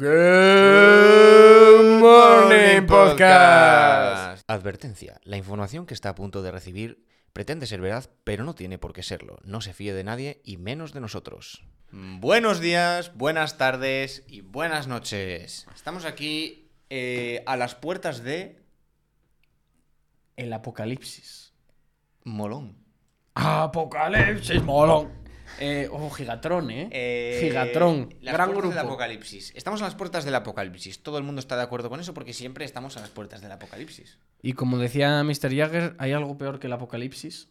Good Morning Podcast. Advertencia. La información que está a punto de recibir pretende ser veraz, pero no tiene por qué serlo. No se fíe de nadie y menos de nosotros. Buenos días, buenas tardes y buenas noches. Estamos aquí eh, a las puertas de El apocalipsis. Molón. Apocalipsis, molón. Eh, ojo, Gigatron, ¿eh? Eh, Gigatron, las gran puertas grupo. del apocalipsis. Estamos a las puertas del apocalipsis. Todo el mundo está de acuerdo con eso porque siempre estamos a las puertas del apocalipsis. Y como decía Mr. Jagger, ¿hay algo peor que el apocalipsis?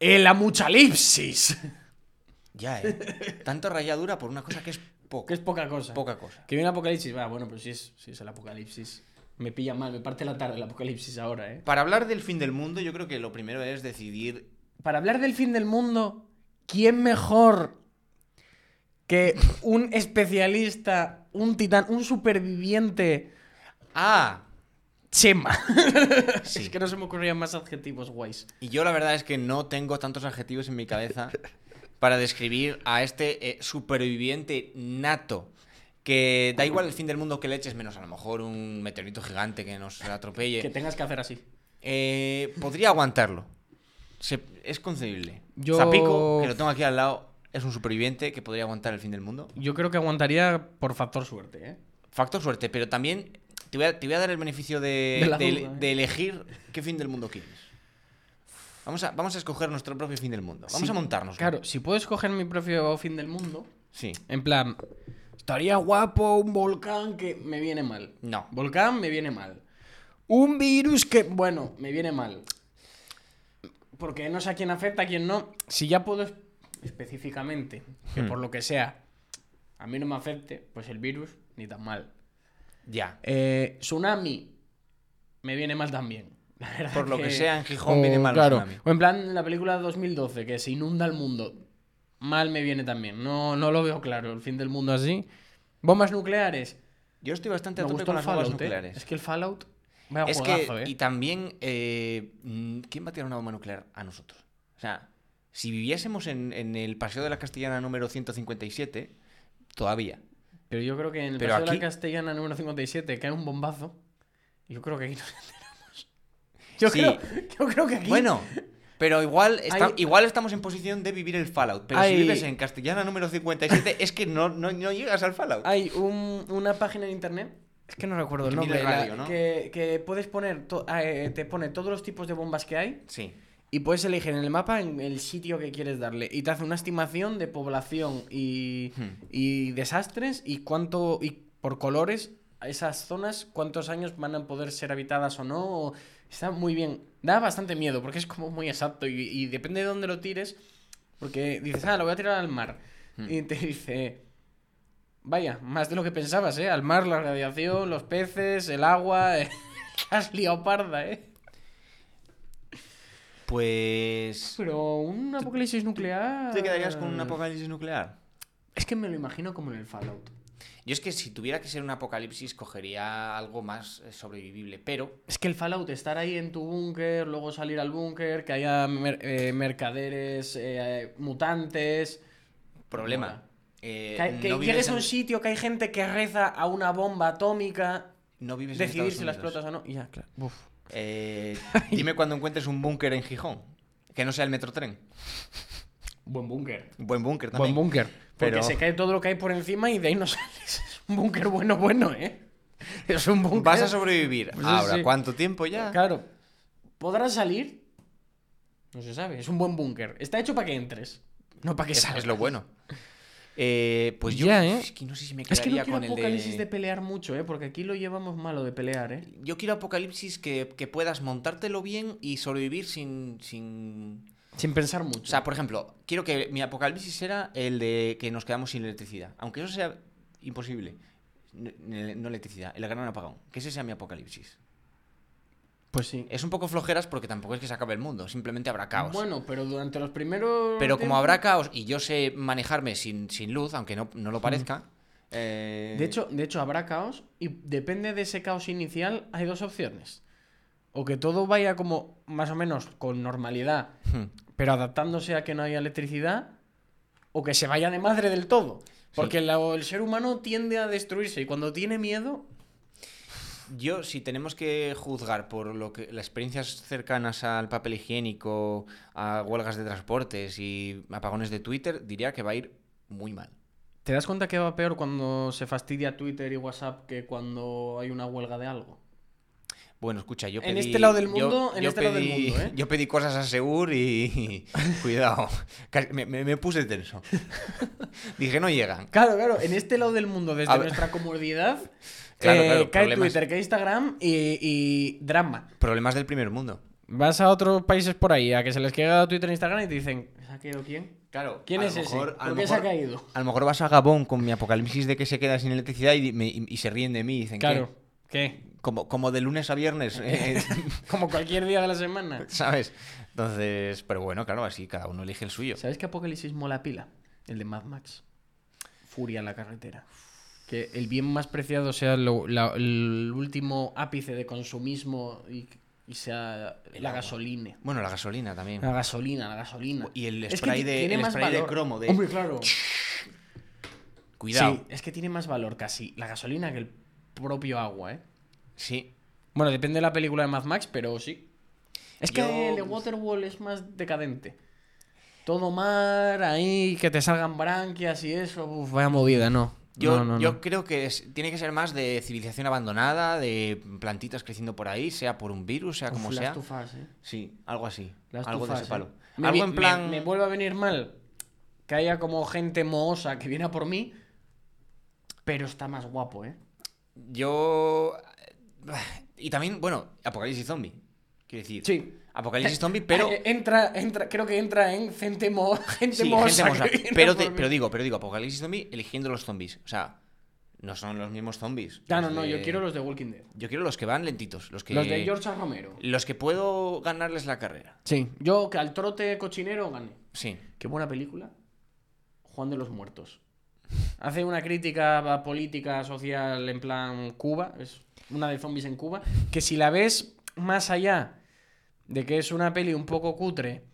¡El amuchalipsis! Ya, ¿eh? Tanto rayadura por una cosa que es que poca, es poca cosa. poca cosa. Que viene el apocalipsis, va, bueno, pero si es, si es el apocalipsis. Me pilla mal, me parte la tarde el apocalipsis ahora, ¿eh? Para hablar del fin del mundo, yo creo que lo primero es decidir. Para hablar del fin del mundo, ¿quién mejor que un especialista, un titán, un superviviente ¡Ah! Chema? Sí. es que no se me ocurrían más adjetivos guays. Y yo la verdad es que no tengo tantos adjetivos en mi cabeza para describir a este eh, superviviente nato. Que da igual el fin del mundo que le eches, menos a lo mejor un meteorito gigante que nos atropelle. Que tengas que hacer así. Eh, podría aguantarlo. Se- es concebible. Yo- Zapico, que lo tengo aquí al lado, es un superviviente que podría aguantar el fin del mundo. Yo creo que aguantaría por factor suerte, ¿eh? Factor suerte, pero también te voy a, te voy a dar el beneficio de, De la de- duda, ¿eh? de elegir qué fin del mundo quieres. Vamos a, vamos a escoger nuestro propio fin del mundo. Vamos Sí, a montarnos. Claro, si puedo escoger mi propio fin del mundo, Sí. en plan, estaría guapo un volcán que me viene mal. No. Volcán me viene mal. Un virus que, bueno, me viene mal. Porque no sé a quién afecta, a quién no. Si ya puedo es- específicamente, que Hmm. por lo que sea, a mí no me afecte, pues el virus ni tan mal. Ya. Eh, tsunami me viene mal también. La verdad Por lo que sea, en Gijón o, viene mal el claro, tsunami. O en plan la película de 2012, que se inunda el mundo. Mal me viene también. No, no lo veo claro, el fin del mundo así. Bombas nucleares. Yo estoy bastante a tope con las bombas ¿eh? nucleares. Es que el Fallout. Vaya Es que, ¿eh? y también, eh, mm, ¿quién va a tirar una bomba nuclear a nosotros? O sea, si viviésemos en, en el Paseo de la Castellana número 157, todavía. Pero yo creo que en el Pero Paseo de la Castellana número 57 cae un bombazo. Yo creo que aquí nos enteramos. Yo, Sí. creo, yo creo que aquí. Bueno, pero igual, está- Hay- igual estamos en posición de vivir el Fallout. Pero Hay- si vives en Castellana número 57, es que no, no, no llegas al Fallout. Hay un- una página en internet. Es que no recuerdo el nombre. la- radio, ¿no? que, que puedes poner. to- eh, te pone todos los tipos de bombas que hay. Sí. Y puedes elegir en el mapa en el sitio que quieres darle. Y te hace una estimación de población y, Hmm. y desastres. Y cuánto. Y por colores, a esas zonas, cuántos años van a poder ser habitadas o no. Está muy bien. Da bastante miedo porque es como muy exacto. Y, y depende de dónde lo tires. Porque dices, ah, lo voy a tirar al mar. Hmm. Y te dice. Vaya, más de lo que pensabas, ¿eh? Al mar, la radiación, los peces, el agua. eh, Has liado parda, ¿eh? Pues. Pero un apocalipsis nuclear. ¿Te quedarías con un apocalipsis nuclear? Es que me lo imagino como en el Fallout. Yo es que si tuviera que ser un apocalipsis, cogería algo más eh, sobrevivible. Pero Es que el Fallout, estar ahí en tu búnker, luego salir al búnker, que haya mer- eh, mercaderes eh, mutantes. Problema. Eh, Que, que no llegues a en- un sitio que hay gente que reza a una bomba atómica, no vives en decidir si la Unidos. explotas o no. Y ya, claro. Uf. Eh, dime cuando encuentres un búnker en Gijón. Que no sea el metrotren. Buen búnker. Buen búnker Buen también. búnker. Porque se cae todo lo que hay por encima y de ahí no sales. Es un búnker bueno, bueno, ¿eh? Es un búnker. Vas a sobrevivir. Pues Ahora, sí. ¿cuánto tiempo ya? Claro. ¿Podrás salir? No se sabe. Es un buen búnker. Está hecho para que entres. No para que Es, salgas. es lo bueno. Eh, pues yo Ya, ¿eh? es que no sé si me Es que no quedaría quiero con el apocalipsis de... de... pelear mucho, ¿eh? Porque aquí lo llevamos malo de pelear, ¿eh? Yo quiero apocalipsis que, que puedas montártelo bien y sobrevivir sin, sin... Sin pensar mucho. O sea, por ejemplo, quiero que mi apocalipsis era el de que nos quedamos sin electricidad. Aunque eso sea imposible. No, no electricidad, el gran apagón. Que ese sea mi apocalipsis. Pues sí. Es un poco flojeras porque tampoco es que se acabe el mundo, simplemente habrá caos. Bueno, pero durante los primeros. Pero como habrá caos y yo sé manejarme sin, sin luz, aunque no, no lo parezca. eh, De hecho, de hecho, habrá caos y depende de ese caos inicial, hay dos opciones. O que todo vaya como más o menos con normalidad, hmm. pero adaptándose a que no haya electricidad, o que se vaya de madre del todo. Porque la- el ser humano tiende a destruirse y cuando tiene miedo. Yo, si tenemos que juzgar por lo que las experiencias cercanas al papel higiénico, a huelgas de transportes y apagones de Twitter, diría que va a ir muy mal. ¿Te das cuenta que va peor cuando se fastidia Twitter y WhatsApp que cuando hay una huelga de algo? Bueno, escucha, yo En pedí... este lado del yo- en yo este lado del pedí- mundo, ¿eh? Yo pedí cosas a Segur y... Cuidado. Me, me- me puse tenso. Dije, no llegan. Claro, claro, en este lado del mundo, desde A nuestra comodidad, Claro, eh, claro, cae problemas. Twitter, cae Instagram y, y drama. Problemas del primer mundo. Vas a otros países por ahí a que se les queda Twitter e Instagram y te dicen, ¿se ha caído quién? Claro. ¿Quién es ese? ¿Por qué se ha caído? A lo mejor vas a Gabón con mi apocalipsis de que se queda sin electricidad y, me- y- y se ríen de mí y dicen Claro, ¿qué? como, como de lunes a viernes, eh, Como cualquier día de la semana. ¿sabes? Entonces, pero bueno, claro, así cada uno elige el suyo. ¿Sabes qué apocalipsis mola pila? El de Mad Max. Furia en la carretera. Que el bien más preciado sea lo- la- el último ápice de consumismo y, y sea El la agua. gasolina. Bueno, la gasolina también. La gasolina, la gasolina. Y el Es que spray de- el spray de cromo de- Hombre, claro. Cuidado. Sí, es que tiene más valor casi la gasolina que el propio agua, ¿eh? Sí. Bueno, depende de la película de Mad Max, pero sí. Es que Yo- el de Waterwall es más decadente. Todo mar, ahí, que te salgan branquias y eso. Uf, vaya movida, no. Yo, no, no, yo no. creo que es- tiene que ser más de civilización abandonada, de plantitas creciendo por ahí, sea por un virus, sea Uf, como Last sea. ¿eh? Sí, algo así. Algo de ese ¿eh? palo. Me algo en plan. Me, me vuelve a venir mal que haya como gente mohosa que viene a por mí, pero está más guapo, ¿eh? Yo. Y también, bueno, Apocalipsis Zombie. Quiero decir. Sí. Apocalipsis Zombie, pero. Eh, Entra, entra, creo que entra en gente, mo gente Sí, gente que Pero, te- digo, pero digo, Apocalipsis Zombie eligiendo los zombies. O sea, no son los mismos zombies. Ya, no, Los no, yo quiero los de Walking Dead. Yo quiero los que van lentitos. Los que. Los de George A. Romero. Los que puedo ganarles la carrera. Sí, yo que al trote cochinero gané. Sí. Qué buena película. Juan de los Muertos. Hace una crítica política social en plan Cuba, es una de zombies en Cuba, que si la ves más allá de que es una peli un poco cutre,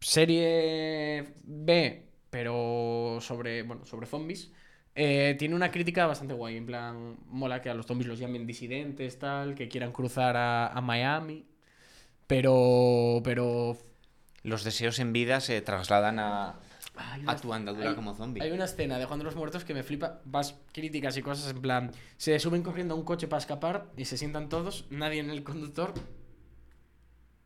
serie B, pero sobre, bueno, sobre zombies, eh, tiene una crítica bastante guay, en plan, mola que a los zombies los llamen disidentes, tal, que quieran cruzar a, a Miami, pero, pero Los deseos en vida se trasladan a, una- a tu andadura hay- como zombie. Hay una escena de Juan de los Muertos que me flipa. Vas críticas y cosas en plan. Se suben corriendo a un coche para escapar y se sientan todos, nadie en el conductor.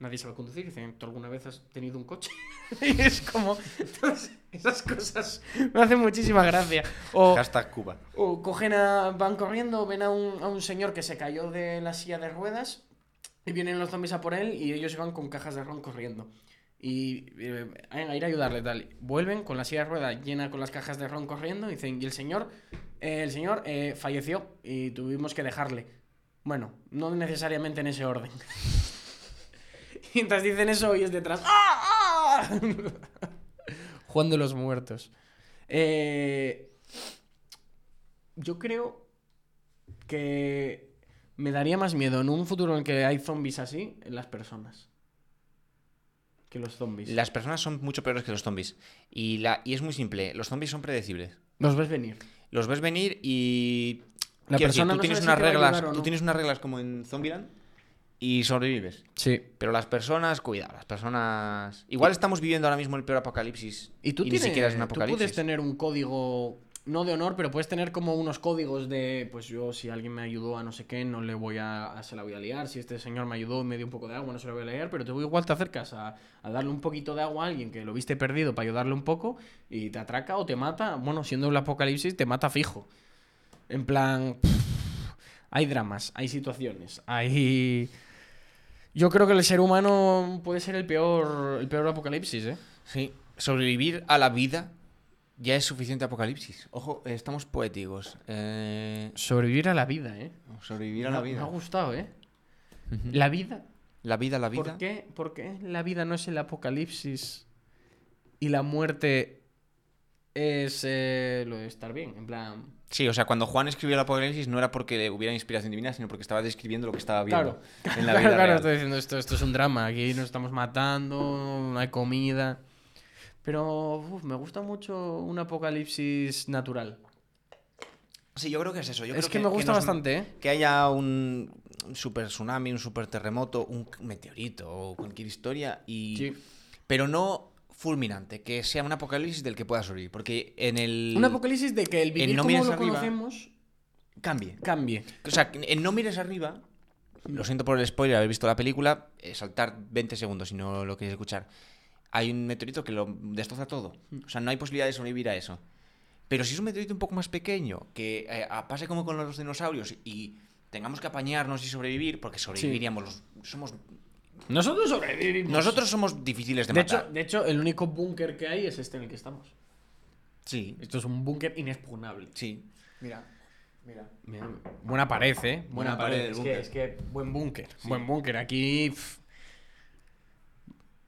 Nadie sabe conducir. Dicen, ¿tú alguna vez has tenido un coche? y es como. entonces, esas cosas me hacen muchísima gracia. O, Hashtag Cuba. o cogen a. Van corriendo, ven a un, a un señor que se cayó de la silla de ruedas y vienen los zombies a por él y ellos van con cajas de ron corriendo. Y eh, a ir a ayudarle tal. Vuelven con la silla de ruedas llena con las cajas de ron corriendo y dicen, y el señor, eh, el señor eh, falleció y tuvimos que dejarle. Bueno, no necesariamente en ese orden. Y mientras dicen eso oyes detrás. ¡Ah! ¡Ah! Juan de los muertos. Eh, yo creo que me daría más miedo en un futuro en el que hay zombies así, en las personas. Que los zombies. Las personas son mucho peores que los zombies. Y, la, y es muy simple. Los zombies son predecibles. Los ves venir. Los ves venir y. La decir, persona tú no tienes si unas reglas. Tú tienes unas reglas como en Zombieland y sobrevives. Sí. Pero las personas, cuidado, las personas. Igual estamos viviendo ahora mismo el peor apocalipsis. Y tú, ni tienes, siquiera es un tú apocalipsis. puedes tener un código, no de honor, pero puedes tener como unos códigos de, pues yo, si alguien me ayudó a no sé qué, no le voy a, a- se la voy a liar. Si este señor me ayudó y me dio un poco de agua, no se la voy a liar. Pero tú igual te acercas a, a darle un poquito de agua a alguien que lo viste perdido para ayudarle un poco y te atraca o te mata. Bueno, siendo el apocalipsis, te mata fijo. En plan, hay dramas, hay situaciones, hay... Yo creo que el ser humano puede ser el peor, el peor apocalipsis, ¿eh? Sí. Sobrevivir a la vida ya es suficiente apocalipsis. Ojo, estamos poéticos. Eh, Sobrevivir a la vida, ¿eh? sobrevivir a la ha- Me vida. ha gustado, ¿eh? La vida. La vida, la vida. ¿Por qué? ¿Por qué la vida no es el apocalipsis y la muerte es eh, lo de estar bien? En plan... Sí, o sea, cuando Juan escribió el Apocalipsis no era porque hubiera inspiración divina, sino porque estaba describiendo lo que estaba viendo Claro. en la claro, vida claro, real. estoy diciendo esto, esto es un drama. Aquí nos estamos matando, no hay comida. Pero uf, me gusta mucho un apocalipsis natural. Sí, yo creo que es eso. Yo es creo que, me gusta nos- bastante, ¿eh? Que haya un, un super tsunami, un super terremoto, un meteorito o cualquier historia. Y... Sí. Pero no fulminante, que sea un apocalipsis del que pueda sobrevivir. Porque en el. Un apocalipsis de que el vivir no como lo arriba. conocemos Cambie. cambie. O sea, en no mires arriba. Lo siento por el spoiler, haber visto la película. eh, saltar 20 segundos si no lo queréis escuchar. Hay un meteorito que lo destroza todo. O sea, no hay posibilidad de sobrevivir a eso. Pero si es un meteorito un poco más pequeño, que eh, pase como con los dinosaurios y tengamos que apañarnos y sobrevivir, porque sobreviviríamos los. Somos. Nosotros sobrevivimos. Nosotros somos difíciles de, de matar. hecho, de hecho, el único búnker que hay es este en el que estamos. Sí, Esto es un búnker inexpugnable. sí. Mira, mira. Mira, Buena pared, ¿eh? Buena, Buena pared pared. del Es que, es que buen búnker. Buen búnker. Aquí. pff,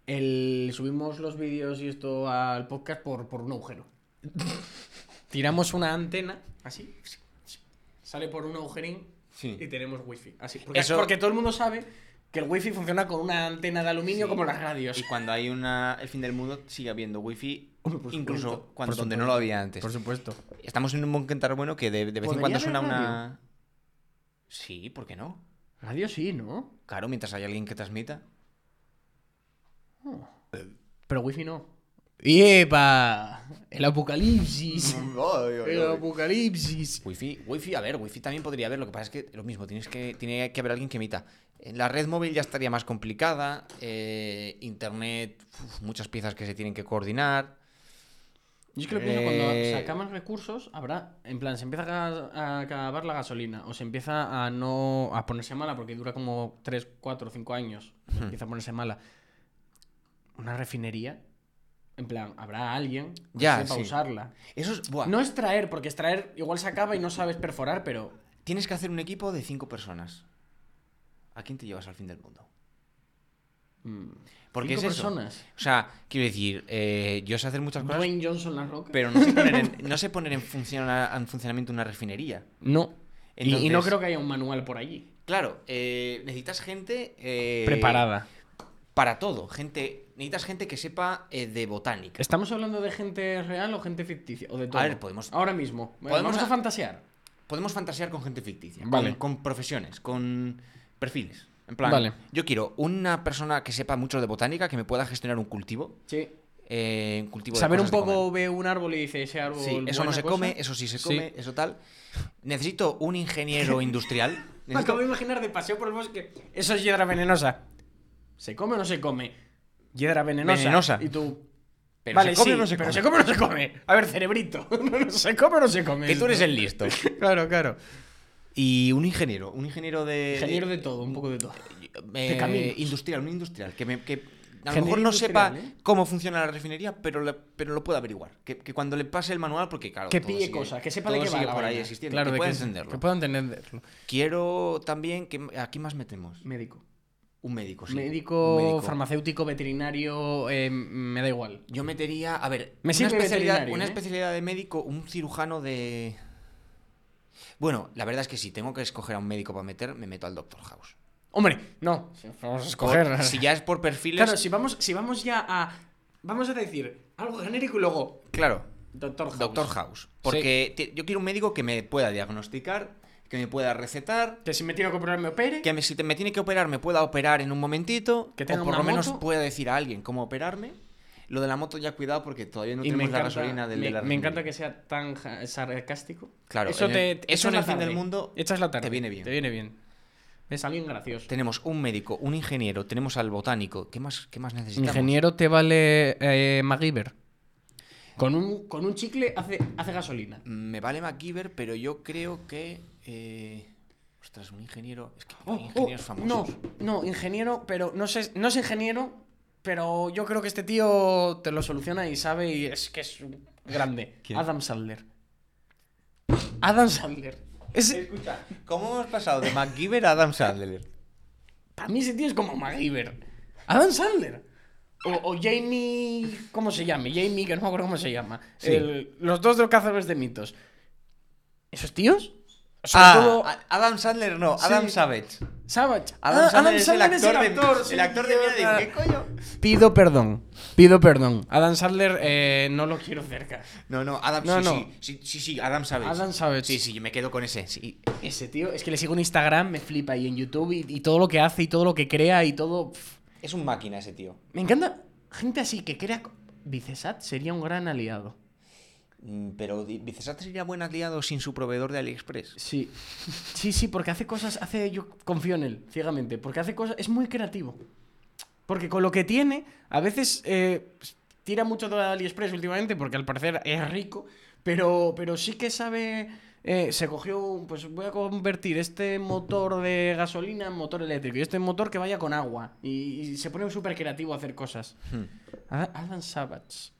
El, subimos los vídeos y esto al podcast por, por un agujero. Tiramos una antena, así. Sale por un agujerín Sí. y tenemos wifi. Así. Porque, Eso- porque todo el mundo sabe que el wifi funciona con una antena de aluminio Sí. como las radios. Y cuando hay una, el fin del mundo, sigue habiendo wifi, incluso supuesto, cuando, por donde no lo había antes. Por supuesto. Estamos en un tan bueno que de, de vez en ¿Podría cuando suena radio? una... Sí, ¿por qué no? Radio sí, ¿no? Claro, mientras hay alguien que transmita. Pero wifi no. ¡Yepa! El apocalipsis. El apocalipsis. Wifi, wifi, a ver, wifi también podría haber, lo que pasa es que lo mismo, tienes que, tiene que haber alguien que emita. En la red móvil ya estaría más complicada, eh, internet, uf, muchas piezas que se tienen que coordinar. Yo es que cuando Eh, se acaban recursos, habrá, en plan, se empieza a, acabar la gasolina o se empieza a no a ponerse mala porque dura como 3, 4, 5 años. Hmm. Empieza a ponerse mala. Una refinería, en plan, habrá alguien que Ya, sepa sí. usarla. Eso es... buah, No extraer, porque extraer igual se acaba y no sabes perforar, pero Tienes que hacer un equipo de cinco personas. ¿A quién te llevas al fin del mundo? mm, Porque cinco es eso. personas. O sea, quiero decir, eh, yo sé hacer muchas cosas, Dwayne Johnson la roca. pero no sé poner en, no sé poner en, funciona- en funcionamiento una refinería. No. Y- y, no creo que haya un manual por allí. Claro, eh, necesitas gente... eh, Preparada. Para todo. Gente, necesitas gente que sepa eh, de botánica. ¿Estamos hablando de gente real o gente ficticia? O de todo. ver, podemos- Ahora mismo. podemos Vamos a a- fantasear. Podemos fantasear con gente ficticia. Vale. Con, con profesiones, con perfiles. En plan, Vale. yo quiero una persona que sepa mucho de botánica, que me pueda gestionar un cultivo. Sí. eh, un cultivo de Saber un cosas de poco, comer. ve un árbol y dice ese árbol. Sí, eso no buena se cosa. come, eso sí se Sí. come, eso tal. Necesito un ingeniero industrial. Me Necesito- acabo de imaginar de paseo por el bosque. Eso es hiedra venenosa. ¿Se come o no se come? Hiedra venenosa. Venenosa. Y tú. Pero vale, ¿se come sí, o no se pero come? ¿se come o no se come? A ver, cerebrito. ¿Se come o no se come? Que tú eres el listo. Claro, claro. Y un ingeniero, un ingeniero de... Ingeniero de todo, un poco de todo. eh, caminos. industrial, un industrial, que, me- que a lo mejor no sepa ¿eh? cómo funciona la refinería, pero, le- pero lo puede averiguar. Que, que cuando le pase el manual, porque claro, Que pille cosas, que sepa de qué va la por ahí existiendo, Claro, que de pueda entenderlo. Que pueda entenderlo. Quiero también que aquí más metemos Médico. un médico, sí. médico, Un médico. farmacéutico, veterinario, eh, me da igual. Yo metería, a ver, Me una, especialidad, una ¿eh? especialidad de médico, un cirujano de... Bueno, la verdad es que si tengo que escoger a un médico para meter, me meto al Doctor House. Hombre, no. Vamos a escoger. Por- si ya es por perfiles... Claro, si vamos, si vamos ya a. Vamos a decir algo genérico y luego. claro, Doctor House. Doctor House. Porque yo quiero un médico que me pueda diagnosticar, que me pueda recetar, Que si me tiene que operar me opere. que me- si te- me tiene que operar me pueda operar en un momentito, Que tenga o por una lo menos moto. pueda decir a alguien cómo operarme. Lo de la moto ya cuidado porque todavía no y tenemos la gasolina del me, de la me encanta que sea tan sarcástico. Claro, eso te, te eso en el fin del mundo Echas la tarde. te viene bien. Te viene bien. Es alguien gracioso. Tenemos un médico, un ingeniero, tenemos al botánico. ¿Qué más, qué más necesitamos? Ingeniero te vale eh, MacGyver. Con un, con un chicle hace, hace gasolina. Me vale MacGyver, pero yo creo que... eh, Ostras, un ingeniero... Es que Oh, hay oh, ingenieros famosos. no, no, ingeniero, pero no sé, no es ingeniero, pero yo creo que este tío te lo soluciona y sabe y es que es grande. ¿Quién? Adam Sandler. Adam Sandler. Ese, Escucha, ¿cómo hemos pasado de MacGyver a Adam Sandler? para mí ese tío es como MacGyver. Adam Sandler. O, o Jamie. ¿Cómo se llama? Jamie, que no me acuerdo cómo se llama. Sí. El- los dos de los cazadores de mitos. ¿Esos tíos? Sobre Ah, todo- Adam Sandler no, Adam Sí. Savage. Savage. Adam Ah, Sandler es el actor, de, el actor de ¿qué coño? Pido perdón. Pido perdón. Adam Sandler eh, no lo quiero cerca. No, no, Adam, No, sí, no. sí, sí, sí, sí, Adam Savage. Adam Savage. Sí, sí, yo me quedo con ese, sí. Ese tío, es que le sigo en Instagram, me flipa. Y en YouTube, y, y todo lo que hace, y todo lo que crea, y todo. pf. Es un máquina ese tío. Me encanta gente así que crea. Vicesat sería un gran aliado. Mm, Pero Di- Vicesat sería buen aliado sin su proveedor de AliExpress. Sí. Sí, sí, porque hace cosas. Hace. Yo confío en él, ciegamente. Porque hace cosas. Es muy creativo. Porque con lo que tiene, a veces eh, tira mucho de AliExpress últimamente, porque al parecer es rico. Pero, pero sí que sabe. eh, se cogió. Pues voy a convertir este motor de gasolina en motor eléctrico. Y este motor que vaya con agua. Y, y se pone súper creativo a hacer cosas. Hmm. Ad- Adam Savage.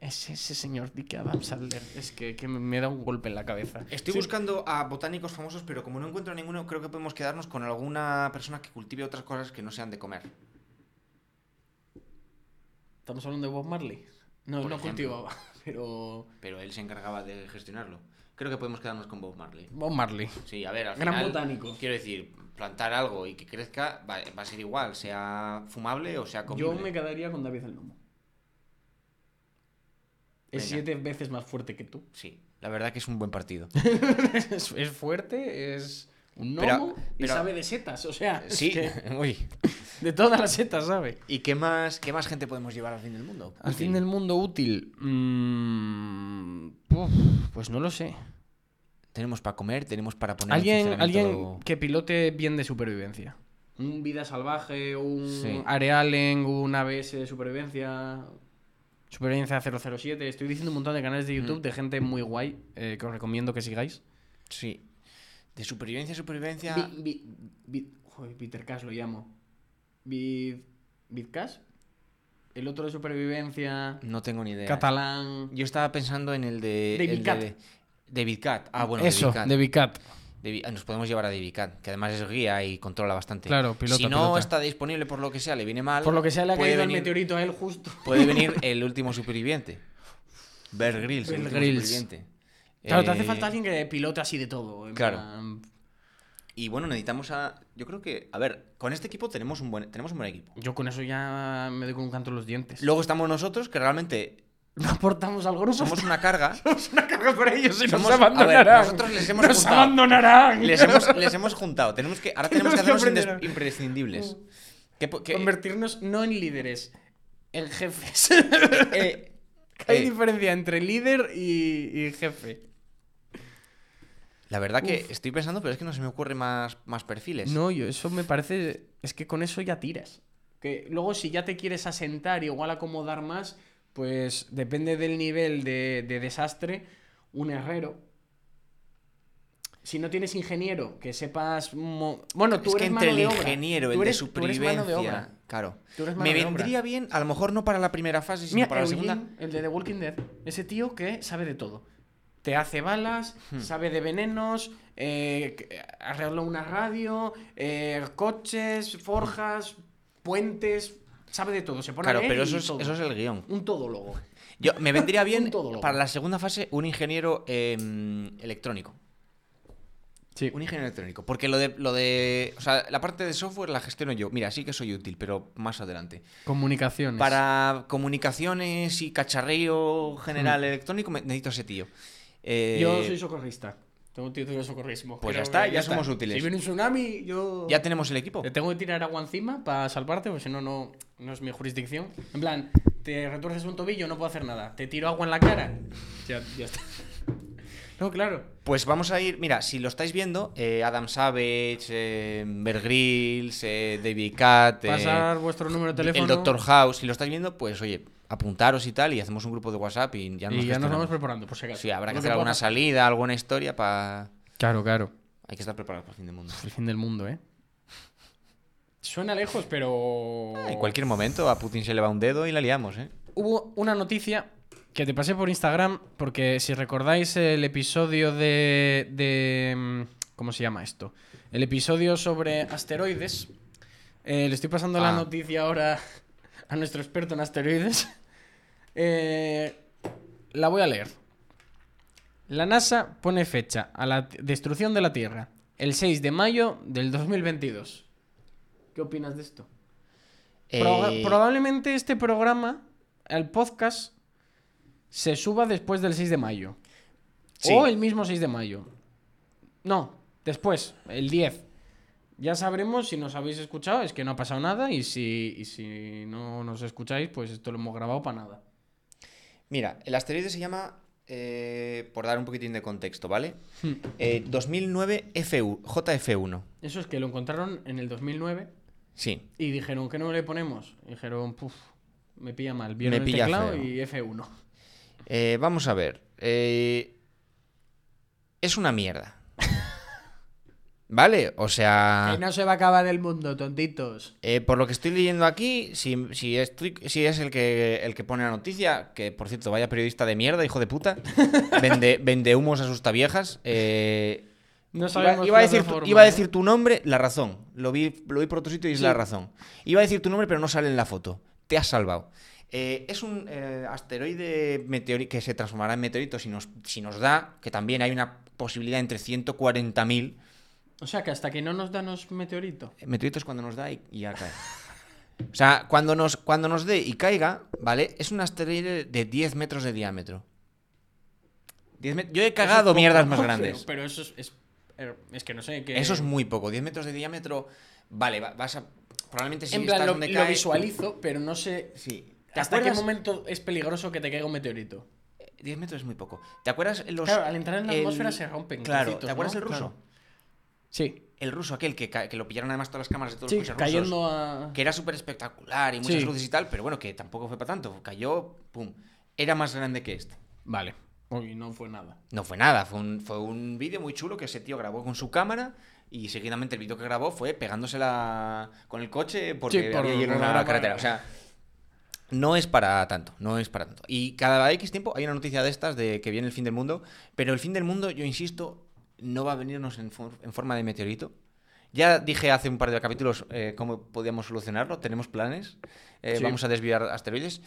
Es ese señor Dick Adam Sandler. Es que, que me- da un golpe en la cabeza. Estoy Sí. buscando a botánicos famosos, pero como no encuentro ninguno, creo que podemos quedarnos con alguna persona que cultive otras cosas que no sean de comer. ¿Estamos hablando de Bob Marley? No, Por no ejemplo. cultivaba, pero... Pero él se encargaba de gestionarlo. Creo que podemos quedarnos con Bob Marley. Bob Marley. Sí, a ver, al Gran final, botánico. Quiero decir, plantar algo y que crezca va, va a ser igual, sea fumable o sea comible. Yo me quedaría con David el Nomo. Es Venga. siete veces más fuerte que tú. Sí, la verdad que es un buen partido. es, es fuerte, es un Pero- gnomo y sabe de setas. O sea, es Sí, que uy. de todas las setas sabe. ¿Y qué más, qué más gente podemos llevar al fin del mundo? Al fin del mundo útil. mm, uf, pues no lo sé. Tenemos para comer, tenemos para poner en Alguien, alguien que pilote bien de supervivencia. Un vida salvaje, un Sí. Arealen, un ABS de supervivencia. Supervivencia 007. Estoy diciendo un montón de canales de YouTube Mm. de gente muy guay eh, que os recomiendo que sigáis. Sí. De supervivencia supervivencia... Vi- vi- vi- joder, Peter Cash lo llamo. Vid, Vidcash. El otro de supervivencia. No tengo ni idea. Catalán. Yo estaba pensando en el de... David el Cat. De, David Cat. Ah, bueno, Eso, David Cat. David- ah, Nos podemos llevar a David Cat, que además es guía y controla bastante. Claro, pilota, Si no pilota. está disponible por lo que sea, le viene mal. Por lo que sea, le ha puede caído el meteorito a él justo. Puede venir el último superviviente. Bear Grylls, el último Grylls. superviviente. Claro, te hace Eh, falta alguien que pilote así de todo. claro. plan, Y bueno, necesitamos a. Yo creo que. A ver, con este equipo tenemos un buen, tenemos un buen equipo. Yo con eso ya me doy con un canto en los dientes. Luego estamos nosotros, que realmente No aportamos al grupo. somos una carga. Somos una carga para ellos y Somos- nos a ver, abandonarán. nosotros les hemos nos juntado. abandonarán. Les hemos, les hemos juntado. Tenemos que, ahora tenemos que hacernos imprescindibles. ¿Qué po- qué- Convertirnos no en líderes, en jefes. eh, Hay eh, diferencia entre líder y, y jefe. La verdad que estoy pensando, pero es que no se me ocurre más, más perfiles. No, yo eso me parece. Es que con eso ya tiras. Que luego, si ya te quieres asentar y igual acomodar más, pues depende del nivel de, de desastre, un herrero. Si no tienes ingeniero, que sepas. mo- Bueno, tú es que eres entre mano el de obra. ingeniero, el de eres- tú eres mano supervivencia. de obra. Claro. Me de obra. vendría bien, a lo mejor no para la primera fase, sino Mira, para la Eugene, segunda. el de The Walking Dead. Ese tío que sabe de todo. Te hace balas, Hmm. sabe de venenos, eh, que- arregla una radio, eh, coches, forjas, puentes. Sabe de todo. Se pone a Claro, leer pero y eso es, todo. eso es el guion. Un todólogo. Yo, me vendría Un bien todólogo. para la segunda fase un ingeniero em, electrónico. Sí. Un ingeniero electrónico. Porque lo de, lo de. O sea, la parte de software la gestiono yo. Mira, sí que soy útil, pero más adelante. Comunicaciones. Para comunicaciones y cacharreo general electrónico me- necesito ese tío. Eh. Yo soy socorrista. Tengo un título de socorrismo. Pues ya está, ya somos útiles. Si viene un tsunami, yo. Ya tenemos el equipo. Te tengo que tirar agua encima para salvarte, porque si no, no no es mi jurisdicción. En plan, te retuerces un tobillo, no puedo hacer nada. Te tiro agua en la cara. Ya, ya está. No, claro. Pues vamos a ir, mira, si lo estáis viendo, eh, Adam Savage, eh, Bear Grylls, eh, David Cat, eh, Pasar vuestro número de teléfono. el Doctor House, si lo estáis viendo, pues oye, apuntaros y tal, y hacemos un grupo de WhatsApp y ya nos y ya nos vamos preparando, por si acaso. Sí, habrá que hacer alguna pasar. salida, alguna historia para... Claro, claro. Hay que estar preparados para el fin del mundo. El fin del mundo, ¿eh? Suena lejos, pero. En cualquier momento a Putin se le va un dedo y la liamos, ¿eh? Hubo una noticia que te pasé por Instagram, porque si recordáis el episodio de. de mm, ¿Cómo se llama esto? El episodio sobre asteroides. Eh, le estoy pasando la Ah. noticia ahora a nuestro experto en asteroides. Eh, la voy a leer. La NASA pone fecha a la destrucción de la Tierra el 6 de mayo del 2022. ¿Qué opinas de esto? Pro- Eh, probablemente este programa, el podcast, se suba después del 6 de mayo. Sí. O el mismo 6 de mayo. No, después, el 10. Ya sabremos si nos habéis escuchado, es que no ha pasado nada. Y si, y si no nos escucháis, pues esto lo hemos grabado para nada. Mira, el asteroide se llama, eh, por dar un poquitín de contexto, ¿vale? Hmm. Eh, 2009 FU, JF1. Eso es que lo encontraron en el 2009 Sí. y dijeron, ¿qué nombre le ponemos? Y dijeron, puf, me pilla mal. Vieron Me el teclado feo. y F1. Eh, vamos a ver. eh, es una mierda. ¿Vale? O sea... Que no se va a acabar el mundo, tontitos. Eh, por lo que estoy leyendo aquí, si, si, estoy- si es el que, el que pone la noticia, que por cierto, vaya periodista de mierda, hijo de puta, vende, vende humos asustaviejas. Eh, No iba, sabemos iba a decir, forma, iba a ¿no? decir tu nombre, la razón. Lo vi, lo vi por otro sitio y es Sí. la razón. Iba a decir tu nombre, pero no sale en la foto. Te has salvado. Eh, es un eh, asteroide que se transformará en meteorito si nos, si nos da, que también hay una posibilidad entre 140.000 O sea, que hasta que no nos dan los meteoritos. Meteoritos cuando nos da y, y ya cae. O sea, cuando nos, cuando nos dé y caiga, ¿vale? Es un asteroide de 10 metros de diámetro. 10 met- Yo he cagado es mierdas más grandes. Pero, eso es, es. er, es que no sé qué. Eso es muy poco. 10 metros de diámetro, vale, va- vas a... Probablemente si En plan, estás lo, donde lo cae... visualizo, pero no sé Sí. ¿Te hasta qué acuerdas? momento es peligroso que te caiga un meteorito. 10 metros es muy poco. ¿Te acuerdas los... Claro, al entrar en la el- atmósfera se rompen. Claro, ¿te acuerdas ¿no? el ruso? Claro. Sí, El ruso aquel que, que lo pillaron además todas las cámaras de todos sí, los coches rusos. cayendo a. que era súper espectacular y muchas Sí. luces y tal, pero bueno, que tampoco fue para tanto. Cayó, pum. Era más grande que este. Vale. Uy, no fue nada. No fue nada, fue un, fue un vídeo muy chulo que ese tío grabó con su cámara y seguidamente el vídeo que grabó fue pegándosela con el coche porque Sí, por- había la- carretera. O sea, no es para tanto, no es para tanto. Y cada X tiempo hay una noticia de estas de que viene el fin del mundo, pero el fin del mundo, yo insisto, no va a venirnos en, for- en forma de meteorito. Ya dije hace un par de capítulos eh, cómo podíamos solucionarlo, tenemos planes, eh, Sí. vamos a desviar asteroides,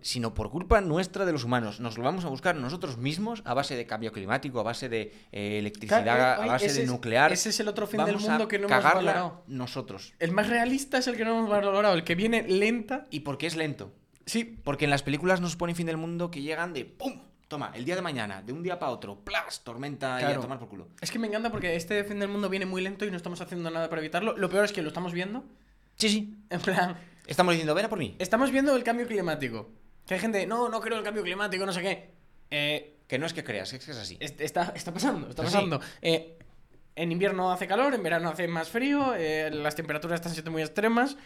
sino por culpa nuestra de los humanos. Nos lo vamos a buscar nosotros mismos a base de cambio climático, a base de eh, electricidad, Claro, a base de es- nuclear. Ese es el otro fin del mundo que no hemos valorado. nosotros. El más realista es el que no hemos valorado, el que viene lenta. ¿Y por qué es lento? Sí, Porque en las películas nos ponen fin del mundo que llegan de ¡pum! Toma, el día de mañana, de un día para otro, ¡plas! Tormenta y a Claro. tomar por culo. es que me encanta porque este fin del mundo viene muy lento y no estamos haciendo nada para evitarlo. Lo peor es que lo estamos viendo. Sí, sí. En plan, Estamos diciendo, ven a por mí. estamos viendo el cambio climático. Que hay gente, no, no creo en el cambio climático, no sé qué. Eh, Que no es que creas, es que es así. est- está, está pasando, está pasando. Eh, en invierno hace calor, en verano hace más frío, eh, las temperaturas están siendo muy extremas.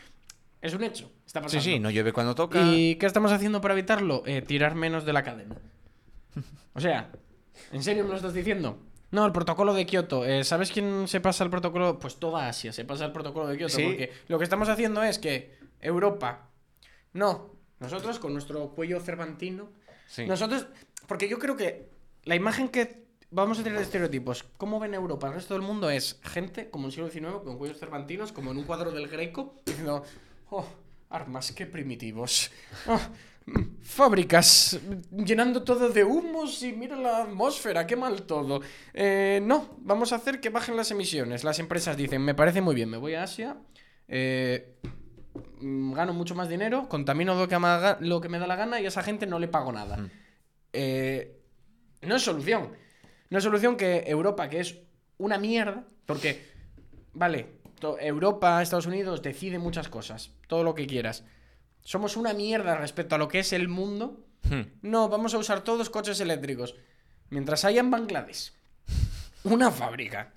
Es un hecho, está Sí, pasando. sí, no llueve cuando toca. ¿Y qué estamos haciendo para evitarlo? Eh, tirar menos de la cadena. O sea, ¿en serio me lo estás diciendo? No, el protocolo de Kioto. Eh, ¿Sabes quién se pasa el protocolo? Pues toda Asia se pasa el protocolo de Kioto. Sí. Porque lo que estamos haciendo es que Europa. No, nosotros con nuestro cuello cervantino. Sí. Nosotros. Porque yo creo que la imagen que vamos a tener de estereotipos, ¿cómo ven Europa? El resto del mundo es gente como en el siglo XIX con cuellos cervantinos, como en un cuadro del Greco, diciendo. Oh, armas, qué primitivos. Oh, fábricas llenando todo de humos y mira la atmósfera, qué mal todo. Eh, no, vamos a hacer que bajen las emisiones. Las empresas dicen, me parece muy bien, me voy a Asia, eh, mm, gano mucho más dinero, contamino lo que, me haga- lo que me da la gana y a esa gente no le pago nada. Mm. Eh, no es solución. No es solución que Europa, que es una mierda, porque, vale, Europa, Estados Unidos decide muchas cosas, todo lo que quieras. Somos una mierda respecto a lo que es el mundo. Hmm. No, vamos a usar todos coches eléctricos. Mientras haya en Bangladesh una fábrica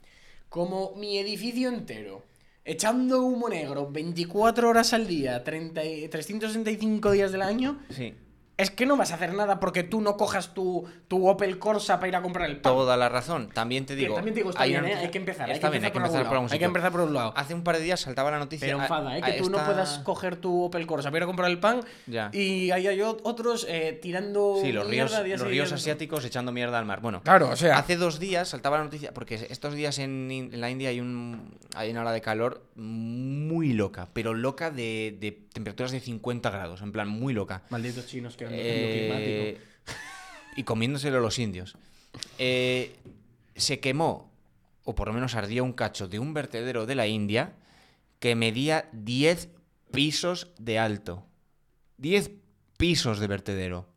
como mi edificio entero, echando humo negro 24 horas al día, 30 y- 365 días del año, Sí. Es que no vas a hacer nada porque tú no cojas tu, tu Opel Corsa para ir a comprar el pan. Toda la razón. También te digo. también te digo, está hay bien, ¿eh? hay que empezar. hay Está que bien, hay que empezar empezar por algún Hay que empezar por un lado. Hace un par de días saltaba la noticia. Pero enfada, ¿eh? Que tú no puedas coger tu Opel Corsa para ir a comprar el pan Ya. y ahí hay ot- otros eh, tirando Sí, los ríos, mierda los ríos asiáticos echando mierda al mar. Bueno, Claro, o sea... hace dos días saltaba la noticia, porque estos días en, la India hay, un, hay una ola de calor muy loca, pero loca de, de temperaturas de 50 grados, en plan muy loca. Malditos chinos que Eh, y comiéndoselo los indios. Eh, se quemó o por lo menos ardía un cacho de un vertedero de la India que medía 10 pisos de alto. 10 pisos de vertedero.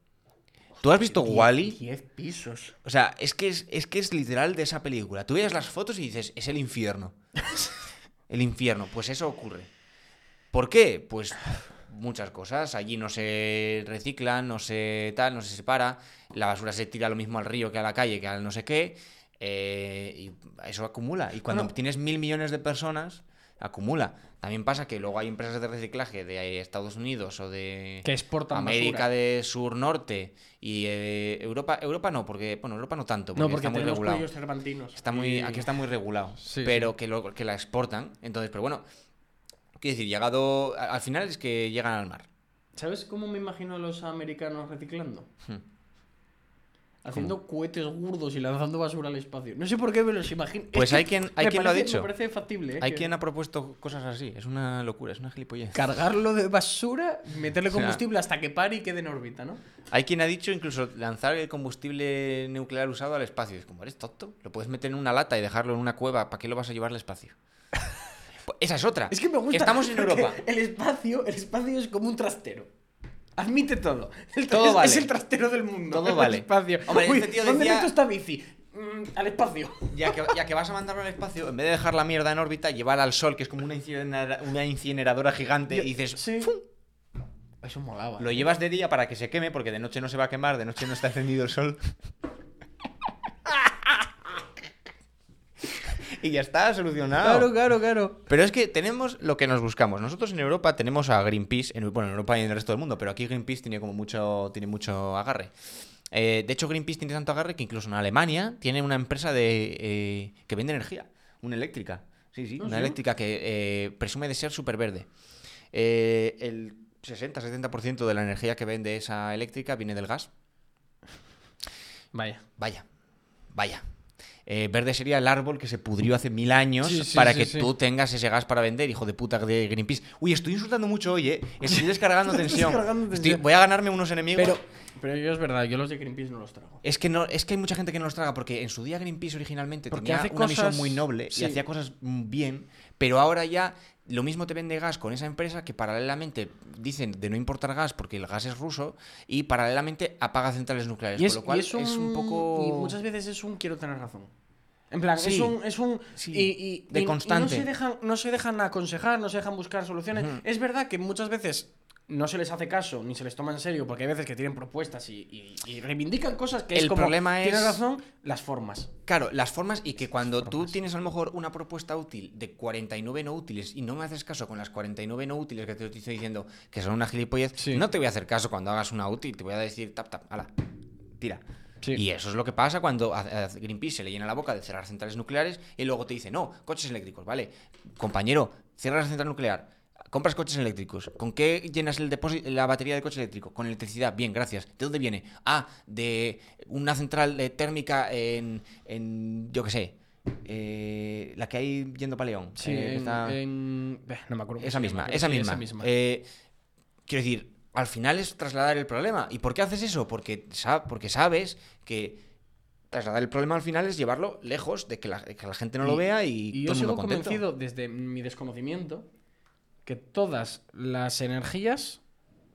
¿Tú has visto Die- Wally? 10 pisos. O sea, es que es, es que es literal de esa película. Tú ves las fotos y dices, es el infierno. el infierno. Pues eso ocurre. ¿Por qué? Pues muchas cosas. Allí no se reciclan, no se tal, no se separa. La basura se tira lo mismo al río que a la calle, que al no sé qué. eh, y eso acumula. Y cuando Bueno. tienes mil millones de personas, acumula. También pasa que luego hay empresas de reciclaje de Estados Unidos o de... Que exportan América de Sur-Norte y eh, Europa, Europa no, porque, bueno, Europa no tanto, porque, No, porque está muy regulado. Está muy, Aquí está muy regulado, Sí, pero Que, lo, que la exportan. Entonces, pero bueno, quiero decir, llegado, al final es que llegan al mar. ¿Sabes cómo me imagino a los americanos reciclando? Hmm. Haciendo cohetes gordos y lanzando basura al espacio. No sé por qué me los imagino. Es Pues hay quien- hay quien lo ha dicho. Me parece factible. ¿eh? Hay que quien ha propuesto cosas así, es una locura, es una gilipollez. Cargarlo de basura, meterle O sea- combustible hasta que pare y quede en órbita, ¿no? Hay quien ha dicho incluso lanzar el combustible nuclear usado al espacio. Es como, ¿eres tonto? Lo puedes meter en una lata y dejarlo en una cueva, ¿para qué lo vas a llevar al espacio? Esa es otra. Es que me gusta. Estamos en Europa. El espacio, el espacio es como un trastero. Admite todo. El Todo es, vale. es el trastero del mundo. Todo el vale. espacio. Hombre, Uy, este ¿Dónde decía- meto esta bici? Mm, al espacio. Ya que, ya que vas a mandarlo al espacio, en vez de dejar la mierda en órbita, llevar al sol, que es como una, incinera- una incineradora gigante, y dices, Sí. ¡fum! Eso molaba. Lo llevas de día para que se queme, porque de noche no se va a quemar, de noche no está encendido el sol. Y ya está, solucionado. Claro, claro, claro. Pero es que tenemos lo que nos buscamos. Nosotros en Europa tenemos a Greenpeace, en, bueno, en Europa y en el resto del mundo, pero aquí Greenpeace tiene como mucho, tiene mucho agarre. Eh, de hecho, Greenpeace tiene tanto agarre que incluso en Alemania tiene una empresa de eh, que vende energía, una eléctrica. Sí, sí, ¿Ah, una sí? eléctrica que eh, presume de ser súper verde. El 60-70% de la energía que vende esa eléctrica viene del gas. Vaya. Vaya, vaya. Eh, verde sería el árbol que se pudrió hace mil años Sí, sí, para sí, que tú tengas ese gas para vender, hijo de puta de Greenpeace. Uy, estoy insultando mucho hoy, ¿eh? Estoy descargando tensión. descargando Estoy- tensión. voy a ganarme unos enemigos. Pero, pero yo es verdad, yo los de Greenpeace no los trago. Es que, no, es que hay mucha gente que no los traga porque en su día Greenpeace originalmente Porque tenía una misión muy noble y hacía cosas bien, pero ahora ya lo mismo te vende gas con esa empresa que paralelamente dicen de no importar gas porque el gas es ruso y paralelamente apaga centrales nucleares. Y es, con lo cual y es un, poco... Y muchas veces es un quiero tener razón. En plan, Sí. es un. Es un Sí. y, y- De constante. no, se dejan, no se dejan aconsejar, no se dejan buscar soluciones. Es verdad que muchas veces no se les hace caso ni se les toma en serio porque hay veces que tienen propuestas y, y- y reivindican cosas que es El como. problema Tienes es- razón, las formas. Claro, las formas y que cuando tú formas. tienes a lo mejor una propuesta útil de 49 no útiles y no me haces caso con las 49 no útiles que te estoy diciendo que son una gilipollez, Sí. no te voy a hacer caso cuando hagas una útil, te voy a decir tap tap, ala, tira. Sí. Y eso es lo que pasa cuando a Greenpeace se le llena la boca de cerrar centrales nucleares y luego te dice, no, coches eléctricos, vale. Compañero, cierra la central nuclear, compras coches eléctricos. ¿Con qué llenas el depósito, la batería de coche eléctrico? Con electricidad, bien, gracias. ¿De dónde viene? Ah, de una central eh, térmica en, en, yo qué sé, eh, la que hay yendo para León. Sí, eh, en, está- en- eh, no me acuerdo. esa misma, esa misma. esa misma. Eh, quiero decir, al final es trasladar el problema. ¿Y por qué haces eso? Porque, sa- porque sabes que trasladar el problema al final es llevarlo lejos de que la, que la gente no lo vea y, Y yo todo el sigo contento. convencido, desde mi desconocimiento, que todas las energías,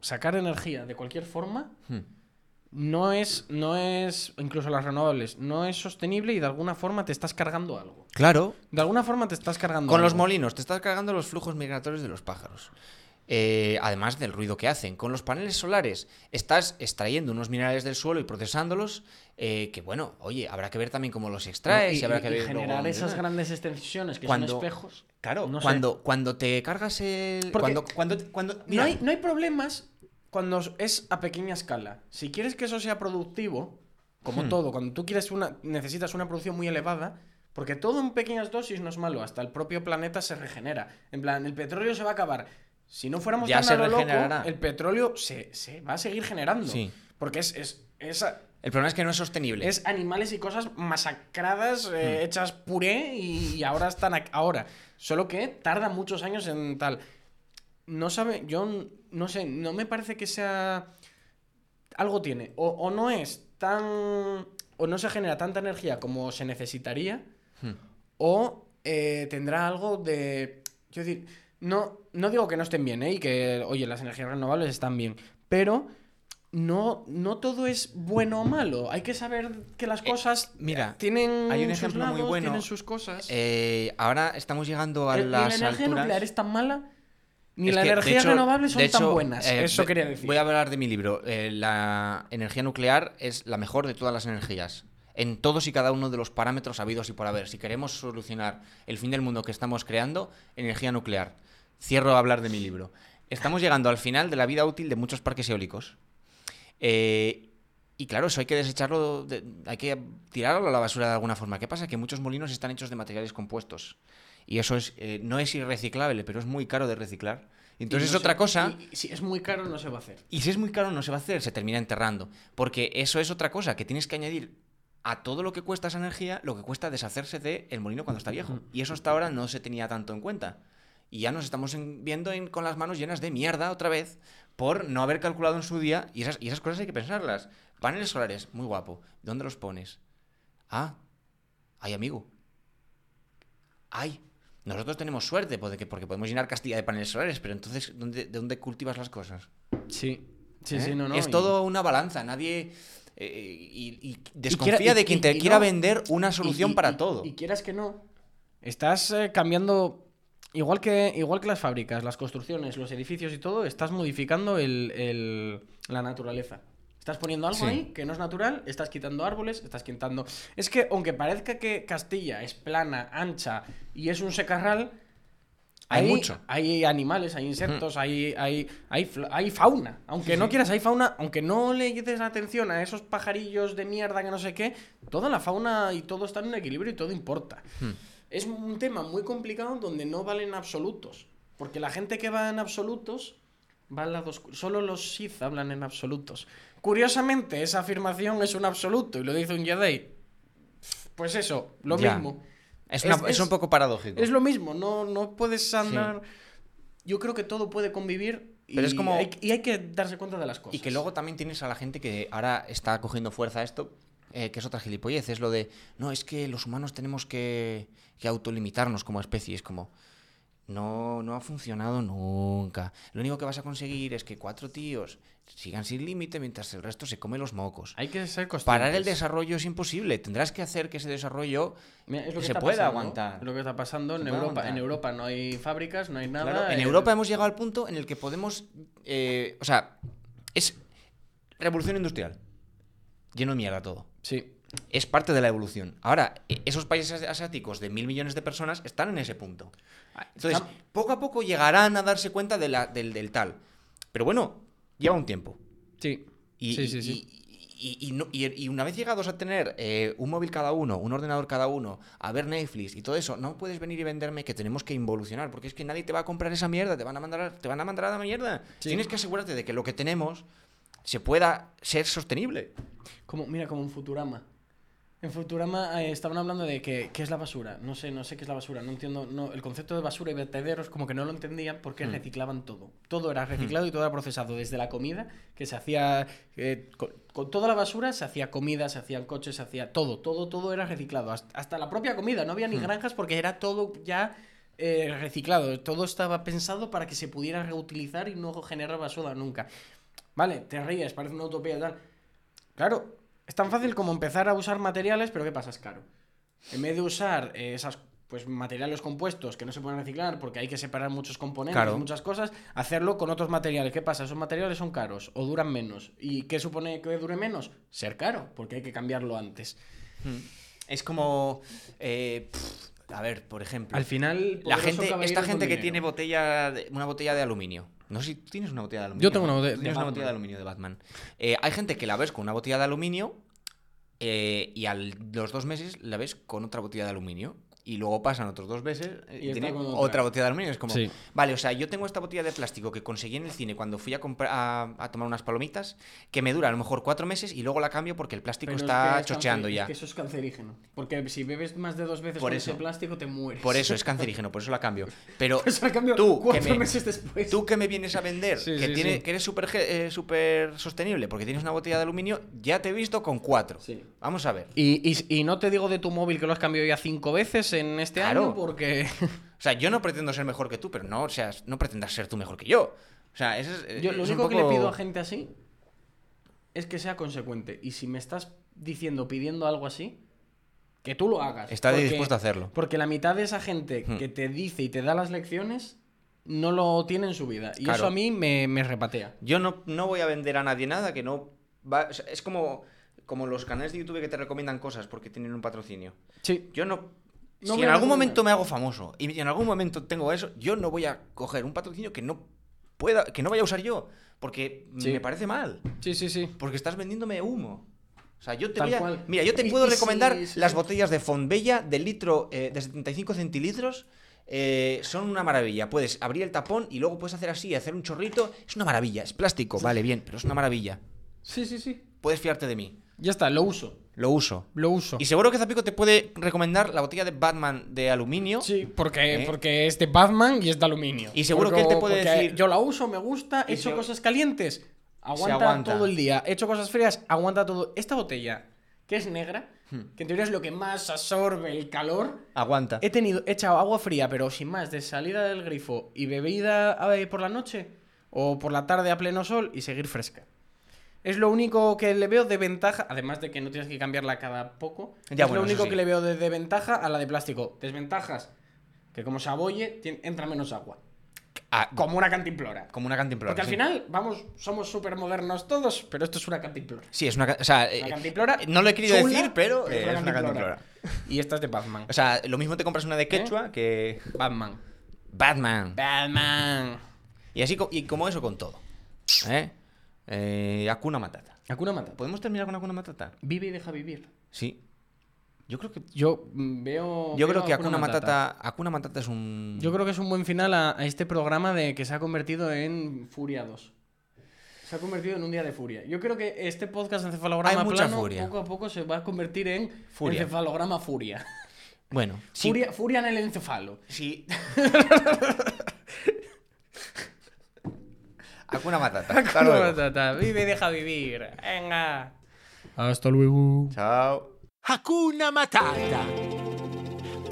sacar energía de cualquier forma, Hmm. no es, no es, incluso las renovables, no es sostenible y de alguna forma te estás cargando algo. Claro, De alguna forma te estás cargando con los molinos te estás cargando los flujos migratorios de los pájaros. Eh, además del ruido que hacen. Con los paneles solares estás extrayendo unos minerales del suelo y procesándolos. eh, que bueno, oye, habrá que ver también cómo los extraes y, y, habrá que y ver. generar luego- esas grandes extensiones que Cuando- son espejos. Claro, no sé. cuando, cuando te cargas el. Porque- Cuando, cuando, cuando, No mira, hay, no hay problemas cuando es a pequeña escala. Si quieres que eso sea productivo, como Hmm. todo, cuando tú quieres una, necesitas una producción muy elevada, porque todo en pequeñas dosis no es malo, hasta el propio planeta se regenera. En plan, el petróleo se va a acabar. Si no fuéramos Ya tan se a lo loco, el petróleo se, se va a seguir generando. Sí. Porque es, es, El problema es que no es sostenible. es animales y cosas masacradas, eh, hechas puré y, y ahora están ahora. Solo que tarda muchos años en tal. No sabe, yo no sé, no me parece que sea. Algo tiene. O, o no es tan. O no se genera tanta energía como se necesitaría. Hmm. o eh, tendrá algo de... Quiero decir, no, no digo que no estén bien, ¿eh? Y que, oye, las energías renovables están bien, pero no, no todo es bueno o malo. Hay que saber que las cosas mira, tienen hay un sus ejemplo muy bueno. tienen sus cosas. Eh, ahora estamos llegando a Eh, ni las la energía alturas... nuclear es tan mala, ni las energías renovables son tan buenas. eh, Eso quería decir. Voy a hablar de mi libro. Eh, la energía nuclear es la mejor de todas las energías. En todos y cada uno de los parámetros habidos y por haber. Si queremos solucionar el fin del mundo que estamos creando, energía nuclear. Cierro a hablar de mi libro. Estamos llegando al final de la vida útil de muchos parques eólicos. Eh, y claro, eso hay que desecharlo, de- hay que tirarlo a la basura de alguna forma. ¿Qué pasa? Que muchos molinos están hechos de materiales compuestos. Y eso es, eh, no es irreciclable, pero es muy caro de reciclar. Entonces no es otra se- cosa. y- y si es muy caro, no se va a hacer. Y si es muy caro, no se va a hacer, se termina enterrando. Porque eso es otra cosa, que tienes que añadir a todo lo que cuesta esa energía lo que cuesta deshacerse de el molino cuando está viejo. Y eso hasta ahora no se tenía tanto en cuenta. Y ya nos estamos en- viendo en- con las manos llenas de mierda otra vez por no haber calculado en su día. Y esas, y esas cosas hay que pensarlas. Paneles solares, muy guapo. ¿Dónde los pones? Ah, ay amigo. Ay, nosotros tenemos suerte porque, porque podemos llenar Castilla de paneles solares, pero entonces, ¿dónde, ¿de dónde cultivas las cosas? Sí, sí, ¿Eh? sí, no, no. Es y- todo una balanza, nadie... eh, y, desconfía de quien te quiera no. vender una solución para todo. Y quieras que no, estás eh, cambiando. Igual que, igual que las fábricas, las construcciones, los edificios y todo, estás modificando el, el- la naturaleza. Estás poniendo algo Sí. ahí que no es natural, estás quitando árboles, estás quitando. Es que, aunque parezca que Castilla es plana, ancha y es un secarral. Hay mucho. Hay animales, hay insectos, hay, hay, hay, fauna. Aunque no quieras, hay fauna. Aunque no le des atención a esos pajarillos de mierda que no sé qué, toda la fauna y todo está en un equilibrio y todo importa. Hmm. Es un tema muy complicado donde no valen absolutos. Porque la gente que va en absolutos va al lado oscuro. Solo los Sith hablan en absolutos. Curiosamente, esa afirmación es un absoluto y lo dice un Jedi. Pues eso, lo Ya. mismo. Es, una- es- un poco paradójico. Es lo mismo, no, no puedes andar. Yo creo que todo puede convivir y, Pero es como- hay, y hay que darse cuenta de las cosas. Y que luego también tienes a la gente que ahora está cogiendo fuerza esto, eh, que es otra gilipollez, es lo de, no, es que los humanos tenemos que, que autolimitarnos como especie. Es como, no, no ha funcionado nunca. Lo único que vas a conseguir es que cuatro tíos sigan sin límite mientras el resto se come los mocos. Hay que ser conscientes. Parar el desarrollo es imposible. Tendrás que hacer que ese desarrollo Mira, es lo que se pueda pasando, aguantar. es Lo que está pasando Se en Europa. aguantar. En Europa no hay fábricas, no hay nada. Claro, en Europa hemos llegado al punto en el que podemos. eh, o sea, es revolución industrial. Lleno de mierda todo. Sí. Es parte de la evolución. Ahora, e- esos países asiáticos de mil millones de personas están en ese punto. Entonces, Tam- poco a poco llegarán a darse cuenta de la- del, del tal. Pero bueno, lleva un tiempo. Sí. Y, sí, sí, sí. y- y- y no- y- y una vez llegados a tener eh, un móvil cada uno, un ordenador cada uno, a ver Netflix y todo eso, no puedes venir y venderme que tenemos que involucionar, porque es que nadie te va a comprar esa mierda, te van a mandar, a- te van a, mandar a la mierda. Sí. Tienes que asegurarte de que lo que tenemos se pueda ser sostenible. Como, mira, como en Futurama. En Futurama eh, estaban hablando de que, qué es la basura. No sé, no sé qué es la basura. No entiendo. No, el concepto de basura y vertederos como que no lo entendían porque Hmm. reciclaban todo. Todo era reciclado y todo era procesado. Desde la comida, que se hacía... eh, con, con toda la basura se hacía comida, se hacían coches, se hacía todo. Todo, todo era reciclado. Hasta, hasta la propia comida. No había ni Hmm. granjas porque era todo ya eh, reciclado. Todo estaba pensado para que se pudiera reutilizar y no generar basura nunca. Vale, te ríes, parece una utopía y tal. Claro, es tan fácil como empezar a usar materiales, pero ¿qué pasa? Es caro. En vez de usar eh, esas pues materiales compuestos que no se pueden reciclar porque hay que separar muchos componentes, Claro. muchas cosas, hacerlo con otros materiales. ¿Qué pasa? Esos materiales son caros o duran menos. ¿Y qué supone que dure menos? Ser caro, porque hay que cambiarlo antes. Es como... eh, pff, a ver, por ejemplo... Al final, La gente, esta gente que dinero. tiene botella de- una botella de aluminio. No sé si tú tienes una botella de aluminio. Yo tengo una ¿no? bote- Tú de tienes una botella de aluminio de Batman. Eh, hay gente que la ves con una botella de aluminio eh, y a los dos meses la ves con otra botella de aluminio. Y luego pasan otros dos meses eh, Y y, tiene otra. otra. botella de aluminio. Es como, Sí. vale, o sea, yo tengo esta botella de plástico que conseguí en el cine cuando fui a, comprar, a, a tomar unas palomitas, que me dura a lo mejor cuatro meses y luego la cambio porque el plástico Pero es está que es chocheando ya. Es que eso es cancerígeno. Porque si bebes más de dos veces Por con eso. ese plástico, te mueres. Por eso es cancerígeno, por eso la cambio. Pero Pues cambio, tú, que cuatro me- meses después. Tú que me vienes a vender, Sí, que, sí, tiene, sí. que eres súper eh, súper sostenible porque tienes una botella de aluminio, ya te he visto con cuatro. Sí. Vamos a ver. Y, y- y no te digo de tu móvil que lo has cambiado ya cinco veces, en este Claro. año porque O sea, yo no pretendo ser mejor que tú, pero no, o sea, no pretendas ser tú mejor que yo. O sea, eso es. yo lo es único que le pido a gente así es que sea consecuente. Y si me estás diciendo, pidiendo algo así, que tú lo hagas. Está Porque- dispuesto a hacerlo. Porque la mitad de esa gente Hmm. que te dice y te da las lecciones no lo tiene en su vida. Y Claro. eso a mí me, me repatea. Yo no, no voy a vender a nadie nada que no. Va, o sea, es como, como los canales de YouTube que te recomiendan cosas porque tienen un patrocinio. Sí. Yo no. No si en algún momento me hago famoso y en algún momento tengo eso, yo no voy a coger un patrocinio que no pueda, que no vaya a usar yo, porque Sí. me parece mal, Sí, sí, sí. porque estás vendiéndome humo. O sea, yo te voy a, mira, yo te puedo recomendar sí, sí, las botellas de Fontbella de litro eh, de 75 centilitros. eh, son una maravilla. Puedes abrir el tapón y luego puedes hacer así, hacer un chorrito. Es una maravilla. Es plástico, vale, bien, pero es una maravilla. Sí, sí, sí. Puedes fiarte de mí. Ya está, lo uso. Lo uso. Lo uso. Y seguro que Zapico te puede recomendar la botella de Batman de aluminio. Sí, porque, ¿Eh? porque es de Batman y es de aluminio. Y seguro Porque- que él te puede decir- Yo la uso, me gusta, he hecho cosas calientes. Aguanta, aguanta. todo el día. He hecho cosas frías, aguanta todo. Esta botella, que es negra, Hmm. que en teoría es lo que más absorbe el calor. Aguanta. He tenido, he echado agua fría, pero sin más, de salida del grifo y bebida por la noche o por la tarde a pleno sol y seguir fresca. Es lo único que le veo de ventaja, además de que no tienes que cambiarla cada poco. Ya, es bueno, lo único sí. que le veo de, de ventaja a la de plástico. Desventajas, que como se abolle, tien- entra menos agua. Ah, Como una cantimplora. como una cantimplora. Porque al final, vamos, somos súper modernos todos, pero esto es una cantimplora. Sí, es una. O sea, eh, Una cantimplora. no lo he querido chula, decir, pero pero es una cantimplora. Y esta es de Batman. O sea, lo mismo te compras una de ¿Eh? quechua que. Batman. Batman. Batman. Y así y como eso con todo. ¿Eh? Eh, Hakuna Matata. Hakuna Matata. ¿Podemos terminar con Hakuna Matata? Vive y deja vivir. Sí. Yo creo que. Yo mm, veo. Yo creo que Hakuna Hakuna Matata. Hakuna Matata es un. Yo creo que es un buen final a, a este programa de que se ha convertido en Furia 2. Se ha convertido en un día de furia. Yo creo que este podcast encefalograma Hay mucha plano furia. poco a poco se va a convertir en Furia. encefalograma furia. Bueno, sí. Furia, furia en el encefalo. Sí. Hakuna Matata. Hasta Hakuna luego. Matata. Vive y deja vivir. Venga. Hasta luego. Chao. Hakuna Matata.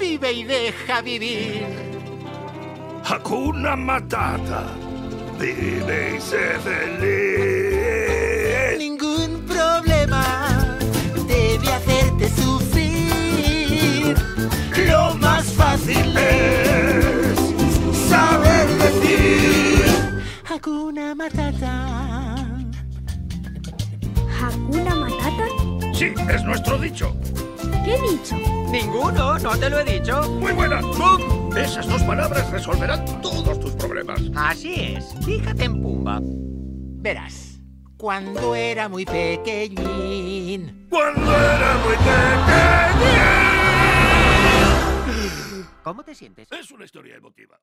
Vive y deja vivir. Hakuna Matata. Vive y sé feliz. Ningún problema debe hacerte sufrir. Lo más fácil Es Matata. ¿Hakuna Matata? Sí, es nuestro dicho. ¿Qué he dicho? Ninguno, no te lo he dicho. Muy buena. ¡Bum! Esas dos palabras resolverán todos tus problemas. Así es. Fíjate en Pumba. Verás, cuando era muy pequeñín. Cuando era muy pequeño. ¿Cómo te sientes? Es una historia emotiva.